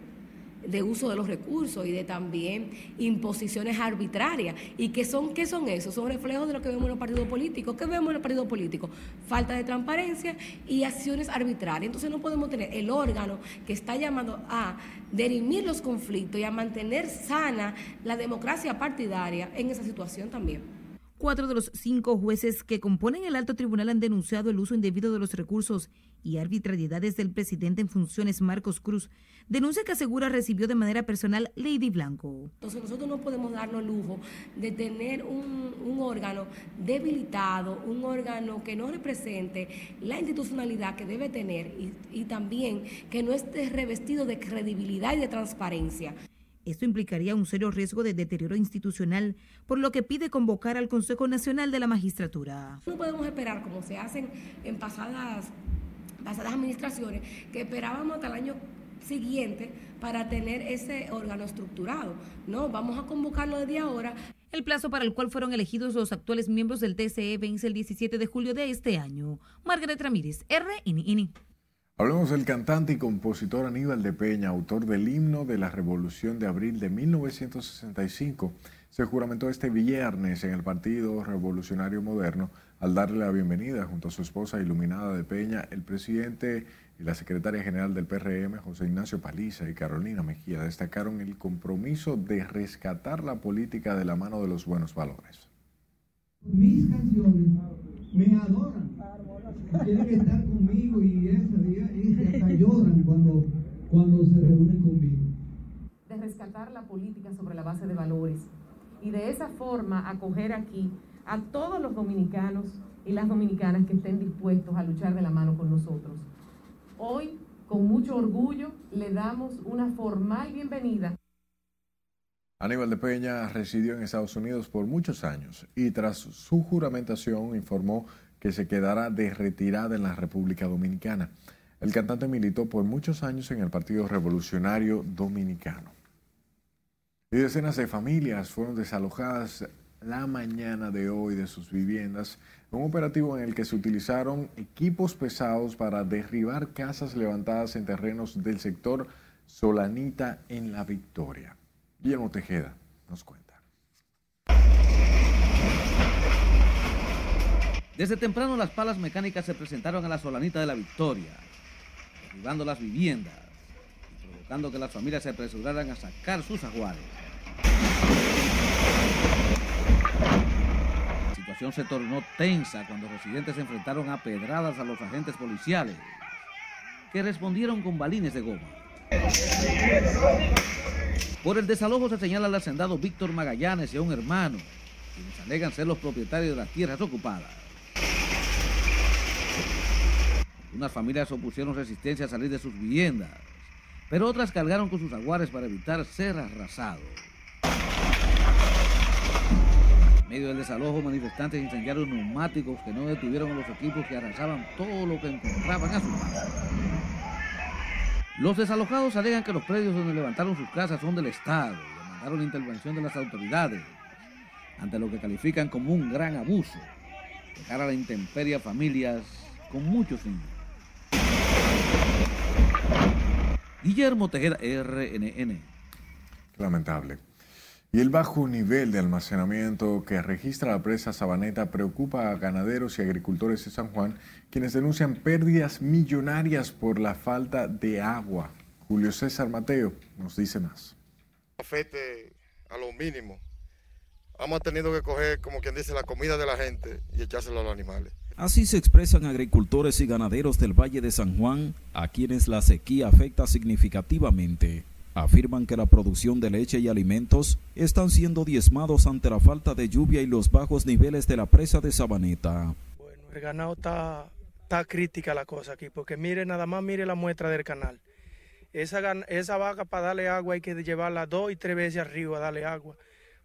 de uso de los recursos y de también imposiciones arbitrarias. ¿Y qué son, qué son esos? Son reflejos de lo que vemos en los partidos políticos. ¿Qué vemos en los partidos políticos? Falta de transparencia y acciones arbitrarias. Entonces no podemos tener el órgano que está llamado a derimir los conflictos y a mantener sana la democracia partidaria en esa situación también. Cuatro de los cinco jueces que componen el alto tribunal han denunciado el uso indebido de los recursos y arbitrariedades del presidente en funciones Marcos Cruz, denuncia que asegura recibió de manera personal Lady Blanco. Entonces nosotros no podemos darnos lujo de tener un, órgano debilitado, un órgano que no represente la institucionalidad que debe tener y, y también que no esté revestido de credibilidad y de transparencia. Esto implicaría un serio riesgo de deterioro institucional, por lo que pide convocar al Consejo Nacional de la Magistratura. No podemos esperar, como se hacen en pasadas, pasadas administraciones, que esperábamos hasta el año siguiente para tener ese órgano estructurado. No, vamos a convocarlo desde ahora. El plazo para el cual fueron elegidos los actuales miembros del TCE vence el 17 de julio de este año. Margaret Ramírez, RNN. Hablemos del cantante y compositor Aníbal de Peña, autor del himno de la Revolución de Abril de 1965, se juramentó este viernes en el Partido Revolucionario Moderno al darle la bienvenida junto a su esposa iluminada de Peña, el presidente y la secretaria general del PRM, José Ignacio Paliza y Carolina Mejía, destacaron el compromiso de rescatar la política de la mano de los buenos valores. Mis canciones me adoran, quieren estar conmigo y, eso, y, hasta lloran cuando, cuando se reúnen conmigo. De rescatar la política sobre la base de valores y de esa forma acoger aquí a todos los dominicanos y las dominicanas que estén dispuestos a luchar de la mano con nosotros. Hoy, con mucho orgullo, le damos una formal bienvenida. Aníbal de Peña residió en Estados Unidos por muchos años y tras su juramentación informó que se quedará de retirada en la República Dominicana. El cantante militó por muchos años en el Partido Revolucionario Dominicano. Y decenas de familias fueron desalojadas la mañana de hoy de sus viviendas, un operativo en el que se utilizaron equipos pesados para derribar casas levantadas en terrenos del sector Solanita en La Victoria. Guillermo Tejeda nos cuenta. Desde temprano las palas mecánicas se presentaron a la Solanita de La Victoria, derribando las viviendas y provocando que las familias se apresuraran a sacar sus ajuares. Situación se tornó tensa cuando residentes enfrentaron a pedradas a los agentes policiales, que respondieron con balines de goma. Por el desalojo se señala al hacendado Víctor Magallanes y a un hermano, quienes alegan ser los propietarios de las tierras ocupadas. Unas familias opusieron resistencia a salir de sus viviendas, pero otras cargaron con sus aguares para evitar ser arrasados. Medio del desalojo, manifestantes incendiaron neumáticos que no detuvieron a los equipos que arrasaban todo lo que encontraban a su paso. Los desalojados alegan que los predios donde levantaron sus casas son del Estado y demandaron la intervención de las autoridades ante lo que califican como un gran abuso dejar a la intemperie a familias con muchos niños. Guillermo Tejeda, RNN. Lamentable. Y el bajo nivel de almacenamiento que registra la presa Sabaneta preocupa a ganaderos y agricultores de San Juan, quienes denuncian pérdidas millonarias por la falta de agua. Julio César Mateo nos dice más. Afecte a lo mínimo. Hemos tenido que coger, como quien dice, la comida de la gente y echárselo a los animales. Así se expresan agricultores y ganaderos del Valle de San Juan, a quienes la sequía afecta significativamente afirman que la producción de leche y alimentos están siendo diezmados ante la falta de lluvia y los bajos niveles de la presa de Sabaneta. Bueno, el ganado está, está crítica la cosa aquí, porque mire, nada más mire la muestra del canal. Esa, esa vaca para darle agua hay que llevarla dos y tres veces arriba a darle agua,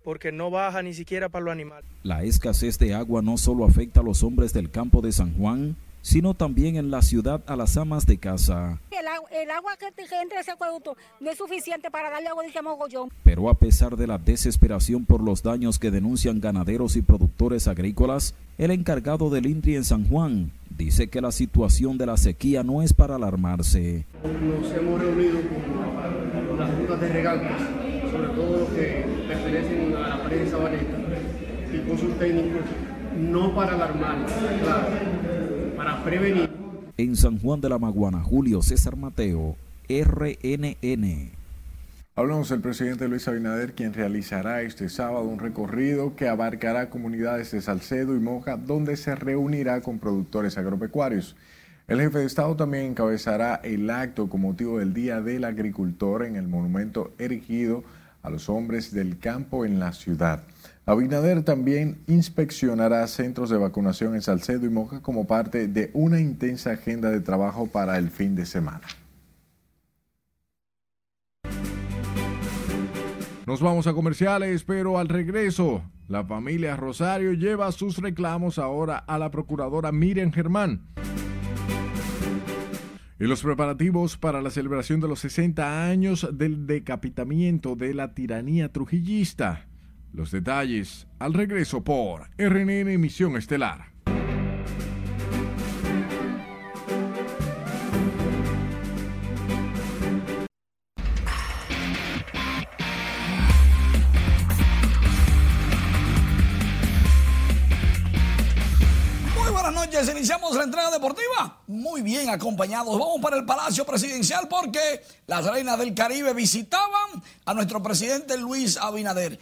porque no baja ni siquiera para los animales. La escasez de agua no solo afecta a los hombres del campo de San Juan, sino también en la ciudad a las amas de casa. El, agua que, entra ese acueducto no es suficiente para darle agua de mogollón. Pero a pesar de la desesperación por los daños que denuncian ganaderos y productores agrícolas, el encargado del INTRI en San Juan dice que la situación de la sequía no es para alarmarse. Nos hemos reunido con las juntas de regantes, sobre todo los que pertenecen a la prensa Vaneta, y con sus técnicos, no para alarmar, claro para prevenir. En San Juan de la Maguana, Julio César Mateo, RNN. Hablamos del presidente Luis Abinader, quien realizará este sábado un recorrido que abarcará comunidades de Salcedo y Moja, donde se reunirá con productores agropecuarios. El jefe de Estado también encabezará el acto con motivo del Día del Agricultor en el monumento erigido a los hombres del campo en la ciudad. Abinader también inspeccionará centros de vacunación en Salcedo y Moja como parte de una intensa agenda de trabajo para el fin de semana. Nos vamos a comerciales, pero al regreso, la familia Rosario lleva sus reclamos ahora a la procuradora Miriam Germán. Y los preparativos para la celebración de los 60 años del decapitamiento de la tiranía trujillista. Los detalles al regreso por RNN Emisión Estelar. iniciamos la entrada deportiva. Muy bien acompañados. Vamos para el Palacio Presidencial porque las reinas del Caribe visitaban a nuestro presidente Luis Abinader.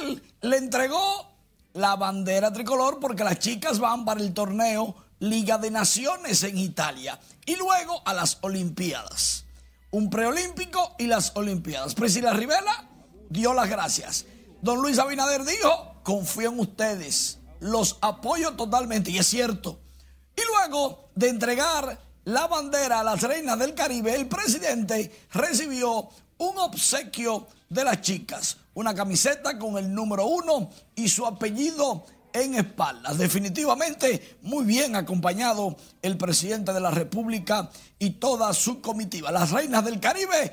Él le entregó la bandera tricolor porque las chicas van para el torneo Liga de Naciones en Italia y luego a las Olimpiadas. Un preolímpico y las Olimpiadas. Priscila Rivera dio las gracias. Don Luis Abinader dijo, confío en ustedes, los apoyo totalmente y es cierto. Y luego de entregar la bandera a las reinas del Caribe, el presidente recibió un obsequio de las chicas, una camiseta con el número uno y su apellido en espaldas. Definitivamente muy bien acompañado el presidente de la República y toda su comitiva. Las reinas del Caribe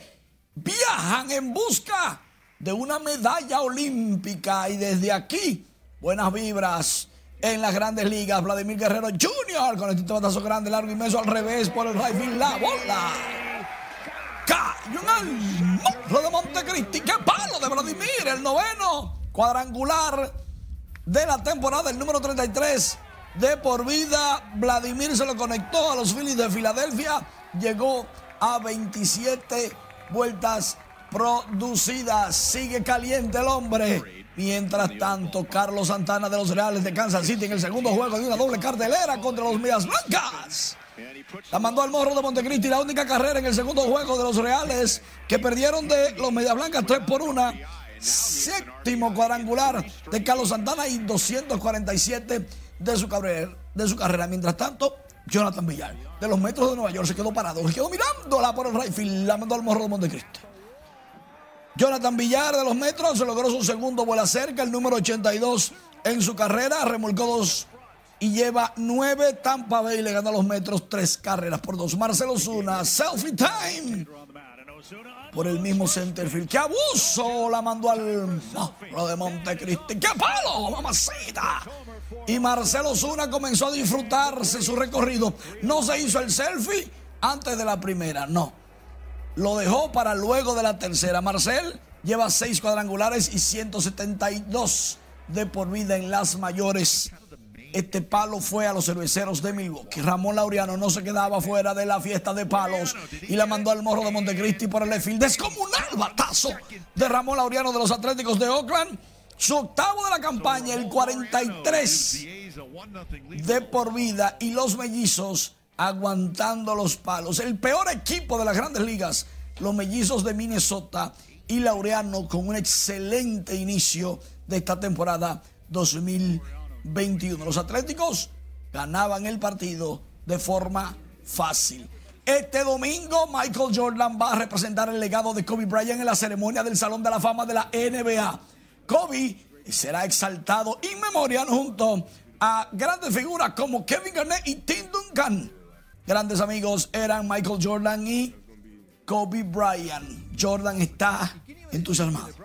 viajan en busca de una medalla olímpica y desde aquí buenas vibras en las grandes ligas. Vladimir Guerrero Jr. con este batazo grande, largo, inmenso al revés por el right La bola. Cae un monstruo de Montecristi. ¡Qué palo de Vladimir! El noveno cuadrangular de la temporada, el número 33 de por vida. Vladimir se lo conectó a los Phillies de Filadelfia. Llegó a 27 vueltas producidas. Sigue caliente el hombre. Mientras tanto, Carlos Santana de los Reales de Kansas City en el segundo juego de una doble cartelera contra los Medias Blancas. La mandó al morro de Montecristi, la única carrera en el segundo juego de los Reales que perdieron de los Medias Blancas 3 por 1. Séptimo cuadrangular de Carlos Santana y 247 de su, carrera, de su carrera. Mientras tanto, Jonathan Villar de los Metros de Nueva York se quedó parado, se quedó mirándola por el right la mandó al morro de Montecristi. Jonathan Villar de los Metros se logró su segundo vuela cerca, el número 82 en su carrera, remolcó dos y lleva nueve Tampa Bay, le gana los Metros tres carreras por dos. Marcelo Zuna, selfie time por el mismo centerfield. ¡Qué abuso! La mandó al lo de Montecristi. ¡Qué palo, mamacita! Y Marcelo Zuna comenzó a disfrutarse su recorrido. No se hizo el selfie antes de la primera, no. Lo dejó para luego de la tercera. Marcel lleva seis cuadrangulares y 172 de por vida en las mayores. Este palo fue a los cerveceros de Milwaukee. Ramón Laureano no se quedaba fuera de la fiesta de palos y la mandó al morro de Montecristi por el efil. Descomunal batazo de Ramón Laureano de los Atléticos de Oakland. Su octavo de la campaña, el 43 de por vida y los mellizos aguantando los palos. El peor equipo de las grandes ligas, los mellizos de Minnesota y Laureano con un excelente inicio de esta temporada 2021. Los Atléticos ganaban el partido de forma fácil. Este domingo Michael Jordan va a representar el legado de Kobe Bryant en la ceremonia del Salón de la Fama de la NBA. Kobe será exaltado inmemorial junto a grandes figuras como Kevin Garnett y Tim Duncan. Grandes amigos eran Michael Jordan y Kobe Bryant. Jordan está entusiasmado.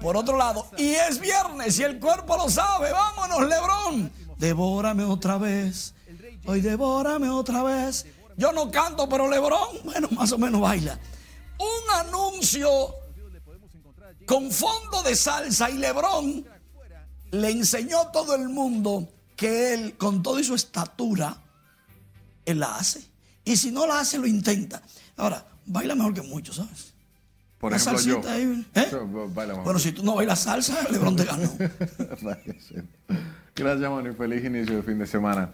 Por otro lado, y es viernes y el cuerpo lo sabe. Vámonos, Lebron. Devórame otra vez. Hoy devórame otra vez. Yo no canto, pero Lebron, bueno, más o menos baila. Un anuncio con fondo de salsa y Lebron le enseñó a todo el mundo que él, con todo y su estatura, él la hace. Y si no la hace, lo intenta. Ahora, baila mejor que muchos, ¿sabes? Por La ejemplo, yo. ahí, ¿eh? Yo. Bueno, si tú no bailas salsa, Lebron te ganó. [LAUGHS] Gracias, Manu, feliz inicio de fin de semana.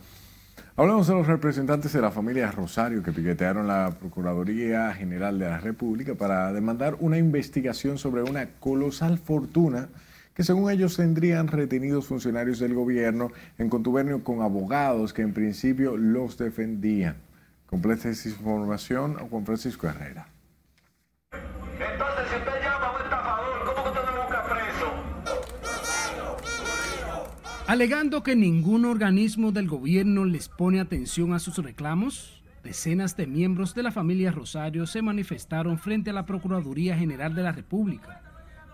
Hablamos de los representantes de la familia Rosario que piquetearon la Procuraduría General de la República para demandar una investigación sobre una colosal fortuna que según ellos tendrían retenidos funcionarios del gobierno en contubernio con abogados que en principio los defendían. Completa esta información con Francisco Herrera. Entonces, si usted llama a un estafador, ¿cómo usted no busca preso? Alegando que ningún organismo del gobierno les pone atención a sus reclamos, decenas de miembros de la familia Rosario se manifestaron frente a la Procuraduría General de la República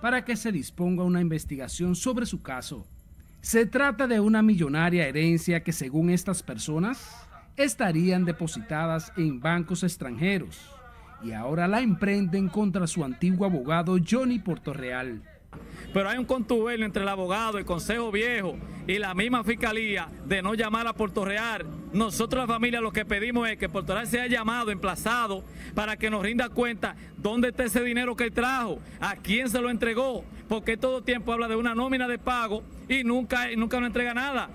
para que se disponga una investigación sobre su caso. Se trata de una millonaria herencia que según estas personas estarían depositadas en bancos extranjeros y ahora la emprenden contra su antiguo abogado Johnny Portorreal. Pero hay un contubernio entre el abogado, el Consejo Viejo y la misma Fiscalía de no llamar a Puerto Real. Nosotros la familia lo que pedimos es que Puerto Real sea llamado, emplazado, para que nos rinda cuenta dónde está ese dinero que trajo, a quién se lo entregó, porque todo tiempo habla de una nómina de pago y nunca, y nunca nos entrega nada.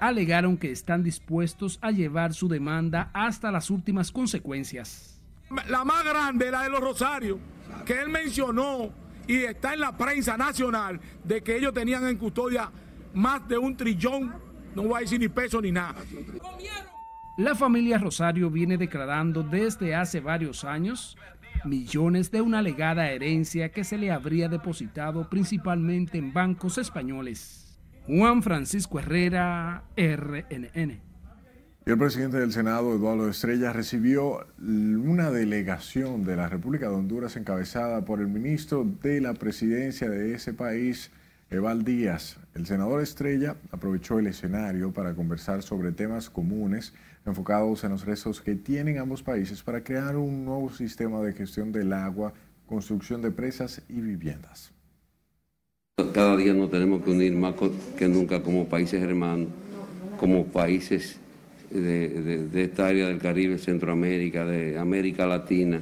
Alegaron que están dispuestos a llevar su demanda hasta las últimas consecuencias. La más grande, la de los Rosarios, que él mencionó y está en la prensa nacional de que ellos tenían en custodia más de un trillón, no voy a decir ni peso ni nada. La familia Rosario viene declarando desde hace varios años millones de una alegada herencia que se le habría depositado principalmente en bancos españoles. Juan Francisco Herrera, RNN. El presidente del Senado, Eduardo Estrella, recibió una delegación de la República de Honduras encabezada por el ministro de la presidencia de ese país, Eval Díaz. El senador Estrella aprovechó el escenario para conversar sobre temas comunes enfocados en los rezos que tienen ambos países para crear un nuevo sistema de gestión del agua, construcción de presas y viviendas. Cada día nos tenemos que unir más que nunca como países hermanos, como países de, de, esta área del Caribe, Centroamérica, de América Latina.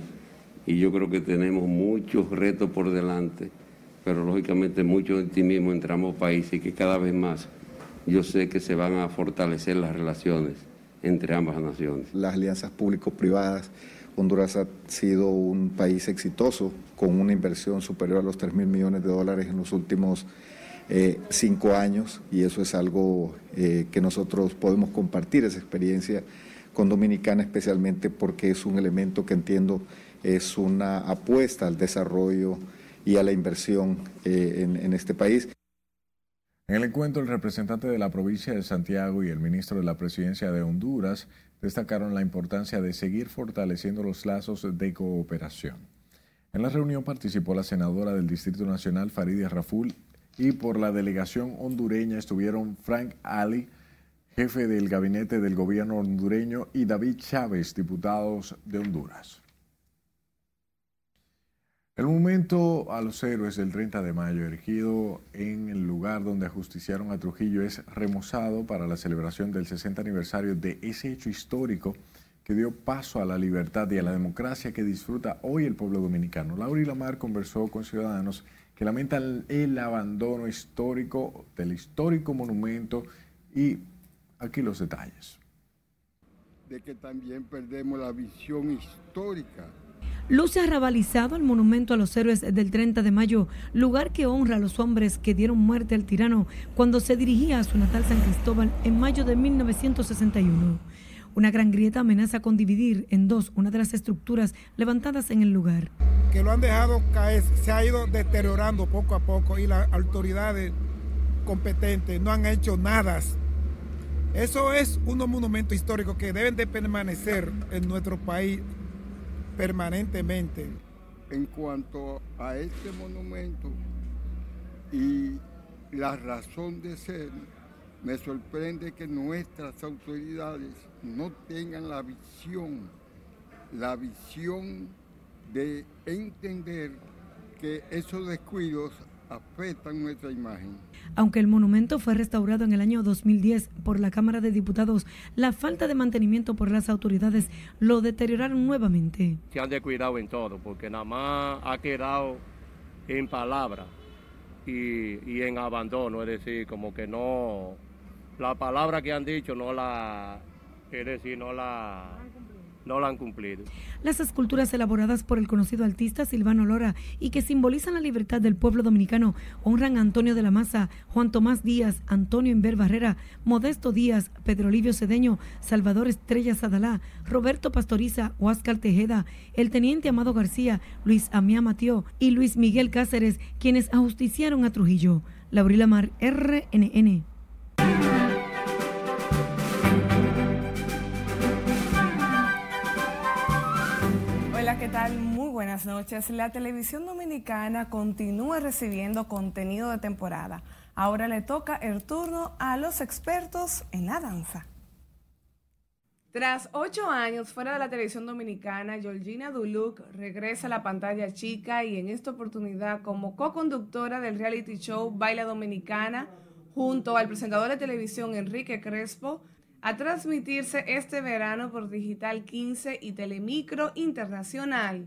Y yo creo que tenemos muchos retos por delante, pero lógicamente mucho optimismo entre ambos países y que cada vez más yo sé que se van a fortalecer las relaciones entre ambas naciones. Las alianzas público-privadas, Honduras ha sido un país exitoso con una inversión superior a los 3 mil millones de dólares en los últimos eh, cinco años y eso es algo eh, que nosotros podemos compartir, esa experiencia con Dominicana especialmente porque es un elemento que entiendo es una apuesta al desarrollo y a la inversión eh, en, este país. En el encuentro, el representante de la provincia de Santiago y el ministro de la presidencia de Honduras destacaron la importancia de seguir fortaleciendo los lazos de cooperación. En la reunión participó la senadora del Distrito Nacional, Farideh Raful, y por la delegación hondureña estuvieron Frank Ali, jefe del gabinete del gobierno hondureño, y David Chávez, diputados de Honduras. El monumento a los héroes del 30 de mayo, erigido en el lugar donde ajusticiaron a Trujillo, es remozado para la celebración del 60 aniversario de ese hecho histórico que dio paso a la libertad y a la democracia que disfruta hoy el pueblo dominicano. Laura Lamar conversó con ciudadanos que lamentan el abandono histórico del histórico monumento y aquí los detalles. De que también perdemos la visión histórica Luce arrabalizado el monumento a los héroes del 30 de mayo, lugar que honra a los hombres que dieron muerte al tirano cuando se dirigía a su natal San Cristóbal en mayo de 1961. Una gran grieta amenaza con dividir en dos una de las estructuras levantadas en el lugar. Que lo han dejado caer, se ha ido deteriorando poco a poco y las autoridades competentes no han hecho nada. Eso es un monumento histórico que deben de permanecer en nuestro país permanentemente. En cuanto a este monumento y la razón de ser, me sorprende que nuestras autoridades no tengan la visión, la visión de entender que esos descuidos afectan nuestra imagen. Aunque el monumento fue restaurado en el año 2010 por la Cámara de Diputados, la falta de mantenimiento por las autoridades lo deterioraron nuevamente. Se han descuidado en todo, porque nada más ha quedado en palabra y, y en abandono, es decir, como que no, la palabra que han dicho no la, es decir, no la no la han cumplido. Las esculturas elaboradas por el conocido artista Silvano Lora y que simbolizan la libertad del pueblo dominicano honran a Antonio de la Maza, Juan Tomás Díaz, Antonio Inver Barrera, Modesto Díaz, Pedro Olivio Cedeño, Salvador Estrella Sadalá, Roberto Pastoriza, Huáscar Tejeda, el teniente Amado García, Luis Amía Matió y Luis Miguel Cáceres, quienes ajusticiaron a Trujillo. Laurila Mar, RNN. Muy buenas noches. La televisión dominicana continúa recibiendo contenido de temporada. Ahora le toca el turno a los expertos en la danza. Tras ocho años fuera de la televisión dominicana, Georgina Duluc regresa a la pantalla chica y en esta oportunidad como co-conductora del reality show Baila Dominicana, junto al presentador de televisión Enrique Crespo, a transmitirse este verano por Digital 15 y Telemicro Internacional.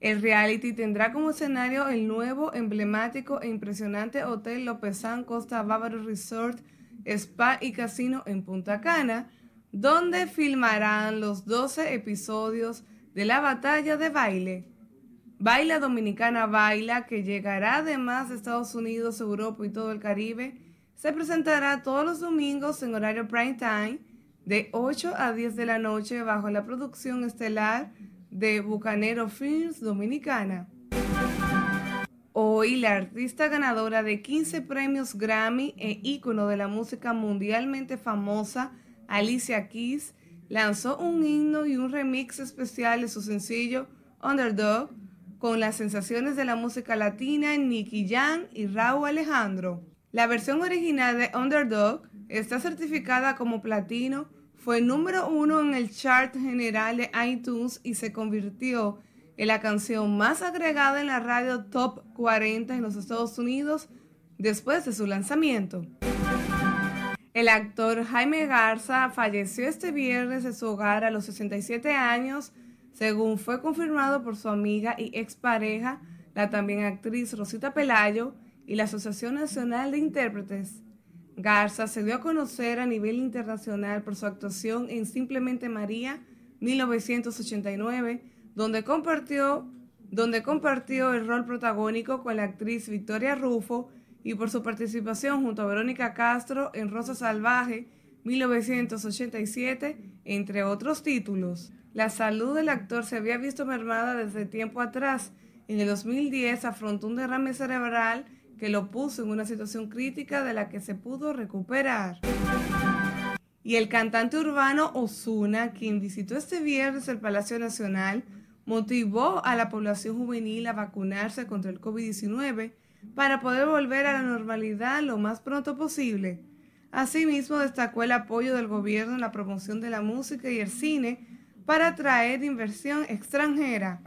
El reality tendrá como escenario el nuevo, emblemático e impresionante Hotel Lopezán Costa Bávaro Resort, Spa y Casino en Punta Cana, donde filmarán los 12 episodios de la batalla de baile. Baila Dominicana Baila, que llegará además de Estados Unidos, Europa y todo el Caribe, se presentará todos los domingos en horario prime time de 8 a 10 de la noche bajo la producción estelar de Bucanero Films Dominicana. Hoy la artista ganadora de 15 premios Grammy e ícono de la música mundialmente famosa, Alicia Keys, lanzó un himno y un remix especial de su sencillo Underdog con las sensaciones de la música latina Nicky Jam y Raúl Alejandro. La versión original de Underdog está certificada como platino, fue número uno en el chart general de iTunes y se convirtió en la canción más agregada en la radio Top 40 en los Estados Unidos después de su lanzamiento. El actor Jaime Garza falleció este viernes en su hogar a los 67 años, según fue confirmado por su amiga y expareja, la también actriz Rosita Pelayo, y la Asociación Nacional de Intérpretes. Garza se dio a conocer a nivel internacional por su actuación en Simplemente María 1989, donde compartió, donde compartió el rol protagónico con la actriz Victoria Rufo y por su participación junto a Verónica Castro en Rosa Salvaje 1987, entre otros títulos. La salud del actor se había visto mermada desde tiempo atrás. En el 2010 afrontó un derrame cerebral que lo puso en una situación crítica de la que se pudo recuperar. Y el cantante urbano Osuna, quien visitó este viernes el Palacio Nacional, motivó a la población juvenil a vacunarse contra el COVID-19 para poder volver a la normalidad lo más pronto posible. Asimismo, destacó el apoyo del gobierno en la promoción de la música y el cine para atraer inversión extranjera.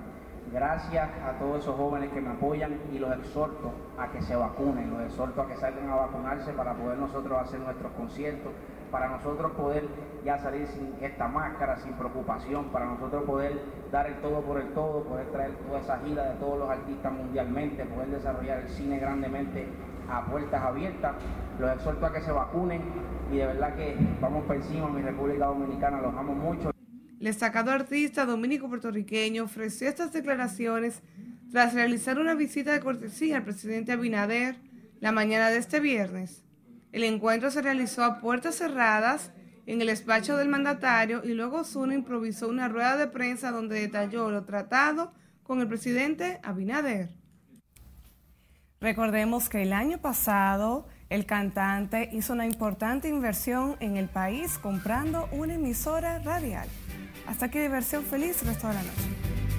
Gracias a todos esos jóvenes que me apoyan y los exhorto a que se vacunen, los exhorto a que salgan a vacunarse para poder nosotros hacer nuestros conciertos, para nosotros poder ya salir sin esta máscara, sin preocupación, para nosotros poder dar el todo por el todo, poder traer toda esa gira de todos los artistas mundialmente, poder desarrollar el cine grandemente a puertas abiertas. Los exhorto a que se vacunen y de verdad que vamos por encima, mi República Dominicana, los amo mucho. El destacado artista dominico puertorriqueño ofreció estas declaraciones tras realizar una visita de cortesía al presidente Abinader la mañana de este viernes. El encuentro se realizó a puertas cerradas en el despacho del mandatario y luego Zuno improvisó una rueda de prensa donde detalló lo tratado con el presidente Abinader. Recordemos que el año pasado el cantante hizo una importante inversión en el país comprando una emisora radial. Hasta aquí diversión feliz resto de la noche.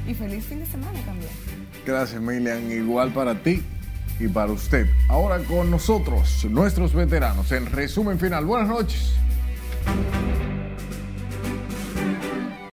Y feliz fin de semana también. Gracias, Milian. Igual para ti y para usted. Ahora con nosotros, nuestros veteranos. En resumen final, buenas noches.